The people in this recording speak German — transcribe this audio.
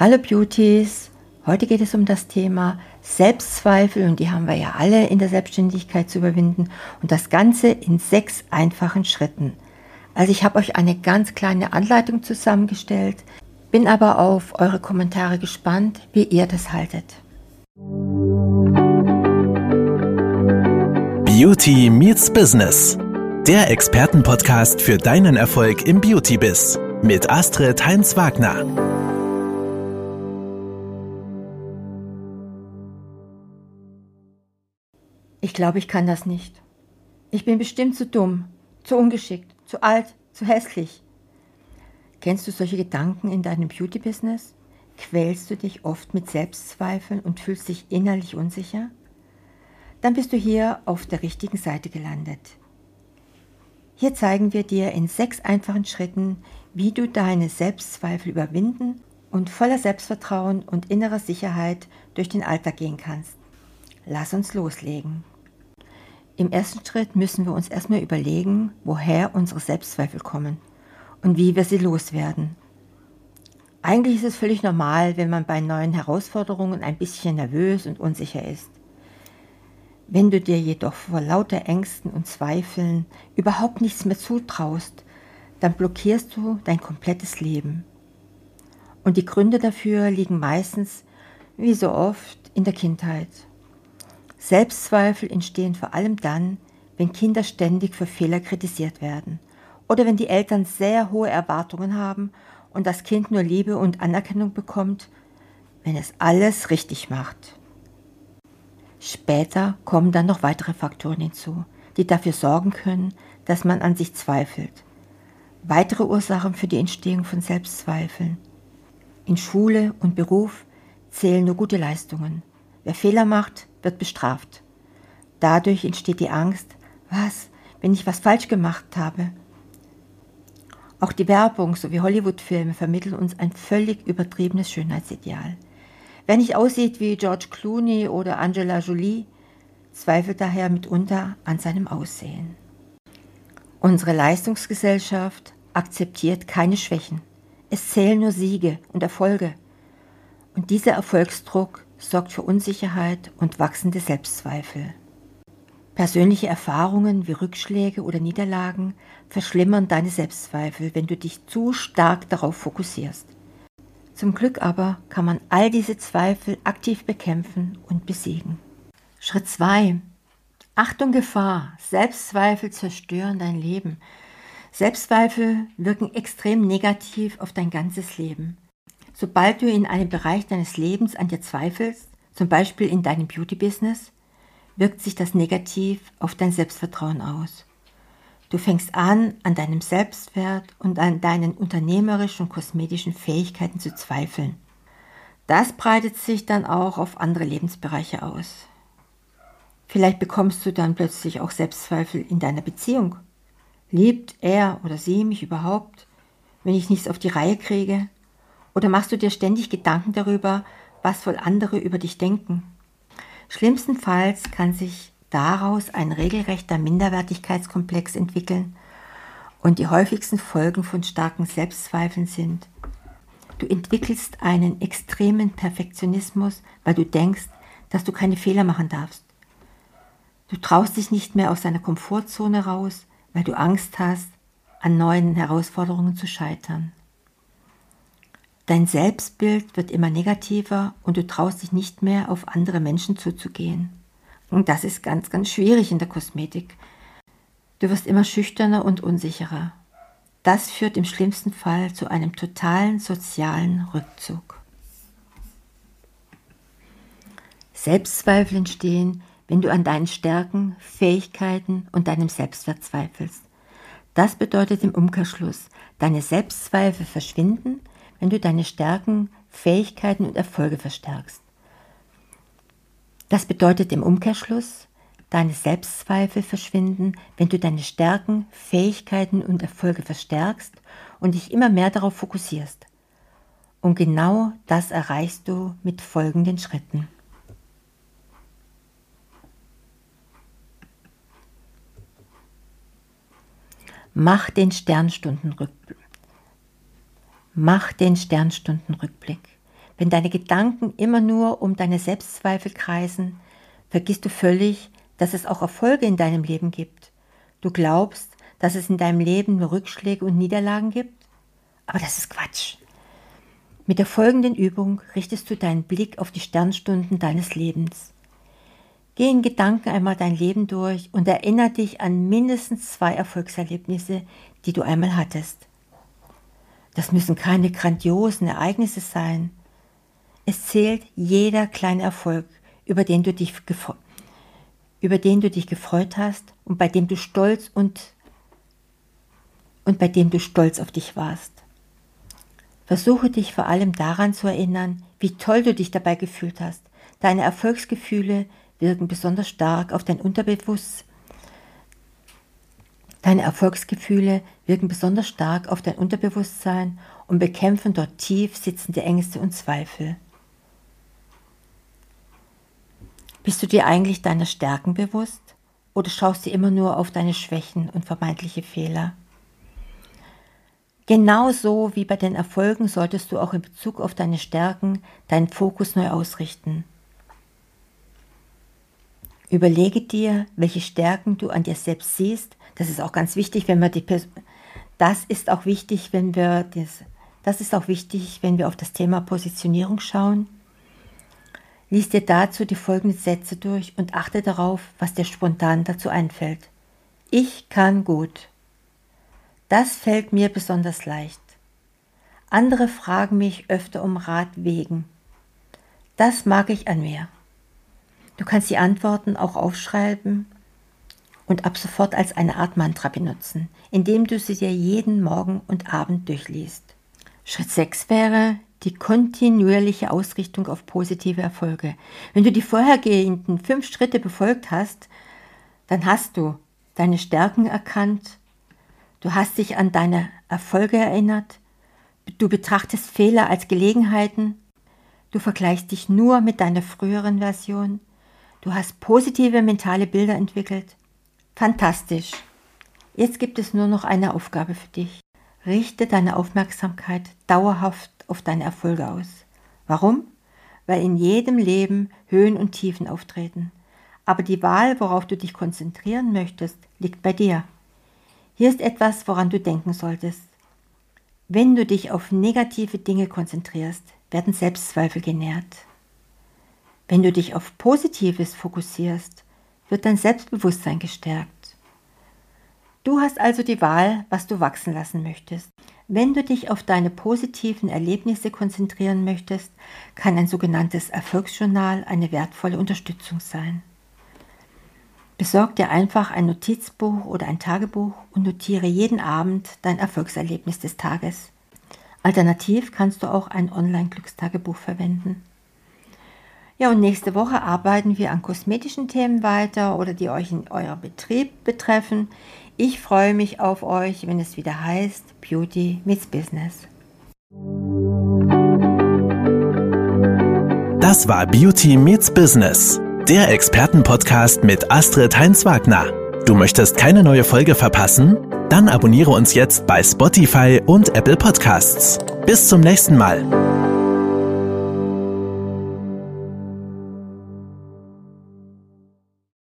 Hallo Beauties, heute geht es um das Thema Selbstzweifel und die haben wir ja alle in der Selbstständigkeit zu überwinden und das Ganze in sechs einfachen Schritten. Also ich habe euch eine ganz kleine Anleitung zusammengestellt, bin aber auf eure Kommentare gespannt, wie ihr das haltet. Beauty Meets Business. Der Expertenpodcast für deinen Erfolg im Beauty-Biz mit Astrid Heinz-Wagner. Ich glaube, ich kann das nicht. Ich bin bestimmt zu dumm, zu ungeschickt, zu alt, zu hässlich. Kennst du solche Gedanken in deinem Beauty-Business? Quälst du dich oft mit Selbstzweifeln und fühlst dich innerlich unsicher? Dann bist du hier auf der richtigen Seite gelandet. Hier zeigen wir dir in sechs einfachen Schritten, wie du deine Selbstzweifel überwinden und voller Selbstvertrauen und innerer Sicherheit durch den Alltag gehen kannst. Lass uns loslegen. Im ersten Schritt müssen wir uns erstmal überlegen, woher unsere Selbstzweifel kommen und wie wir sie loswerden. Eigentlich ist es völlig normal, wenn man bei neuen Herausforderungen ein bisschen nervös und unsicher ist. Wenn du dir jedoch vor lauter Ängsten und Zweifeln überhaupt nichts mehr zutraust, dann blockierst du dein komplettes Leben. Und die Gründe dafür liegen meistens, wie so oft, in der Kindheit. Selbstzweifel entstehen vor allem dann, wenn Kinder ständig für Fehler kritisiert werden oder wenn die Eltern sehr hohe Erwartungen haben und das Kind nur Liebe und Anerkennung bekommt, wenn es alles richtig macht. Später kommen dann noch weitere Faktoren hinzu, die dafür sorgen können, dass man an sich zweifelt. Weitere Ursachen für die Entstehung von Selbstzweifeln. In Schule und Beruf zählen nur gute Leistungen. Wer Fehler macht, wird bestraft. Dadurch entsteht die Angst, was, wenn ich was falsch gemacht habe? Auch die Werbung sowie Hollywood-Filme vermitteln uns ein völlig übertriebenes Schönheitsideal. Wer nicht aussieht wie George Clooney oder Angela Jolie, zweifelt daher mitunter an seinem Aussehen. Unsere Leistungsgesellschaft akzeptiert keine Schwächen. Es zählen nur Siege und Erfolge. Und dieser Erfolgsdruck sorgt für Unsicherheit und wachsende Selbstzweifel. Persönliche Erfahrungen wie Rückschläge oder Niederlagen verschlimmern deine Selbstzweifel, wenn du dich zu stark darauf fokussierst. Zum Glück aber kann man all diese Zweifel aktiv bekämpfen und besiegen. Schritt 2. Achtung Gefahr. Selbstzweifel zerstören dein Leben. Selbstzweifel wirken extrem negativ auf dein ganzes Leben. Sobald du in einem Bereich deines Lebens an dir zweifelst, zum Beispiel in deinem Beauty-Business, wirkt sich das negativ auf dein Selbstvertrauen aus. Du fängst an, an deinem Selbstwert und an deinen unternehmerischen und kosmetischen Fähigkeiten zu zweifeln. Das breitet sich dann auch auf andere Lebensbereiche aus. Vielleicht bekommst du dann plötzlich auch Selbstzweifel in deiner Beziehung. Liebt er oder sie mich überhaupt, wenn ich nichts auf die Reihe kriege? Oder machst du dir ständig Gedanken darüber, was wohl andere über dich denken? Schlimmstenfalls kann sich daraus ein regelrechter Minderwertigkeitskomplex entwickeln und die häufigsten Folgen von starken Selbstzweifeln sind, du entwickelst einen extremen Perfektionismus, weil du denkst, dass du keine Fehler machen darfst. Du traust dich nicht mehr aus deiner Komfortzone raus, weil du Angst hast, an neuen Herausforderungen zu scheitern. Dein Selbstbild wird immer negativer und du traust dich nicht mehr auf andere Menschen zuzugehen. Und das ist ganz, ganz schwierig in der Kosmetik. Du wirst immer schüchterner und unsicherer. Das führt im schlimmsten Fall zu einem totalen sozialen Rückzug. Selbstzweifel entstehen, wenn du an deinen Stärken, Fähigkeiten und deinem Selbstwert zweifelst. Das bedeutet im Umkehrschluss, deine Selbstzweifel verschwinden, wenn du deine Stärken, Fähigkeiten und Erfolge verstärkst. Das bedeutet im Umkehrschluss, deine Selbstzweifel verschwinden, wenn du deine Stärken, Fähigkeiten und Erfolge verstärkst und dich immer mehr darauf fokussierst. Und genau das erreichst du mit folgenden Schritten. Mach den Sternstundenrückblick Mach den Sternstundenrückblick. Wenn deine Gedanken immer nur um deine Selbstzweifel kreisen, vergisst du völlig, dass es auch Erfolge in deinem Leben gibt. Du glaubst, dass es in deinem Leben nur Rückschläge und Niederlagen gibt? Aber das ist Quatsch. Mit der folgenden Übung richtest du deinen Blick auf die Sternstunden deines Lebens. Geh in Gedanken einmal dein Leben durch und erinnere dich an mindestens zwei Erfolgserlebnisse, die du einmal hattest. Das müssen keine grandiosen Ereignisse sein. Es zählt jeder kleine Erfolg, über den du dich, über den du dich gefreut hast und bei dem du stolz und, und bei dem du stolz auf dich warst. Versuche dich vor allem daran zu erinnern, wie toll du dich dabei gefühlt hast. Deine Erfolgsgefühle wirken besonders stark auf dein Unterbewusstsein. Deine Erfolgsgefühle wirken besonders stark auf dein Unterbewusstsein und bekämpfen dort tief sitzende Ängste und Zweifel. Bist du dir eigentlich deiner Stärken bewusst oder schaust du immer nur auf deine Schwächen und vermeintliche Fehler? Genauso wie bei den Erfolgen solltest du auch in Bezug auf deine Stärken deinen Fokus neu ausrichten. Überlege dir, welche Stärken du an dir selbst siehst. Das ist auch ganz wichtig, wenn wir die Person das ist auch wichtig, wenn wir das, das ist auch wichtig, wenn wir auf das Thema Positionierung schauen. Lies dir dazu die folgenden Sätze durch und achte darauf, was dir spontan dazu einfällt. Ich kann gut. Das fällt mir besonders leicht. Andere fragen mich öfter um Rat wegen. Das mag ich an mir. Du kannst die Antworten auch aufschreiben und ab sofort als eine Art Mantra benutzen, indem du sie dir jeden Morgen und Abend durchliest. Schritt 6 wäre die kontinuierliche Ausrichtung auf positive Erfolge. Wenn du die vorhergehenden fünf Schritte befolgt hast, dann hast du deine Stärken erkannt, Du hast dich an deine Erfolge erinnert. Du betrachtest Fehler als Gelegenheiten. Du vergleichst dich nur mit deiner früheren Version. Du hast positive mentale Bilder entwickelt. Fantastisch. Jetzt gibt es nur noch eine Aufgabe für dich. Richte deine Aufmerksamkeit dauerhaft auf deine Erfolge aus. Warum? Weil in jedem Leben Höhen und Tiefen auftreten. Aber die Wahl, worauf du dich konzentrieren möchtest, liegt bei dir. Hier ist etwas, woran du denken solltest. Wenn du dich auf negative Dinge konzentrierst, werden Selbstzweifel genährt. Wenn du dich auf Positives fokussierst, wird dein Selbstbewusstsein gestärkt. Du hast also die Wahl, was du wachsen lassen möchtest. Wenn du dich auf deine positiven Erlebnisse konzentrieren möchtest, kann ein sogenanntes Erfolgsjournal eine wertvolle Unterstützung sein. Besorg dir einfach ein Notizbuch oder ein Tagebuch und notiere jeden Abend dein Erfolgserlebnis des Tages. Alternativ kannst du auch ein Online-Glückstagebuch verwenden. Ja, und nächste Woche arbeiten wir an kosmetischen Themen weiter oder die euch in eurem Betrieb betreffen. Ich freue mich auf euch, wenn es wieder heißt Beauty meets Business. Das war Beauty meets Business der Expertenpodcast mit Astrid Heinz-Wagner. Du möchtest keine neue Folge verpassen? Dann abonniere uns jetzt bei Spotify und Apple Podcasts. Bis zum nächsten Mal.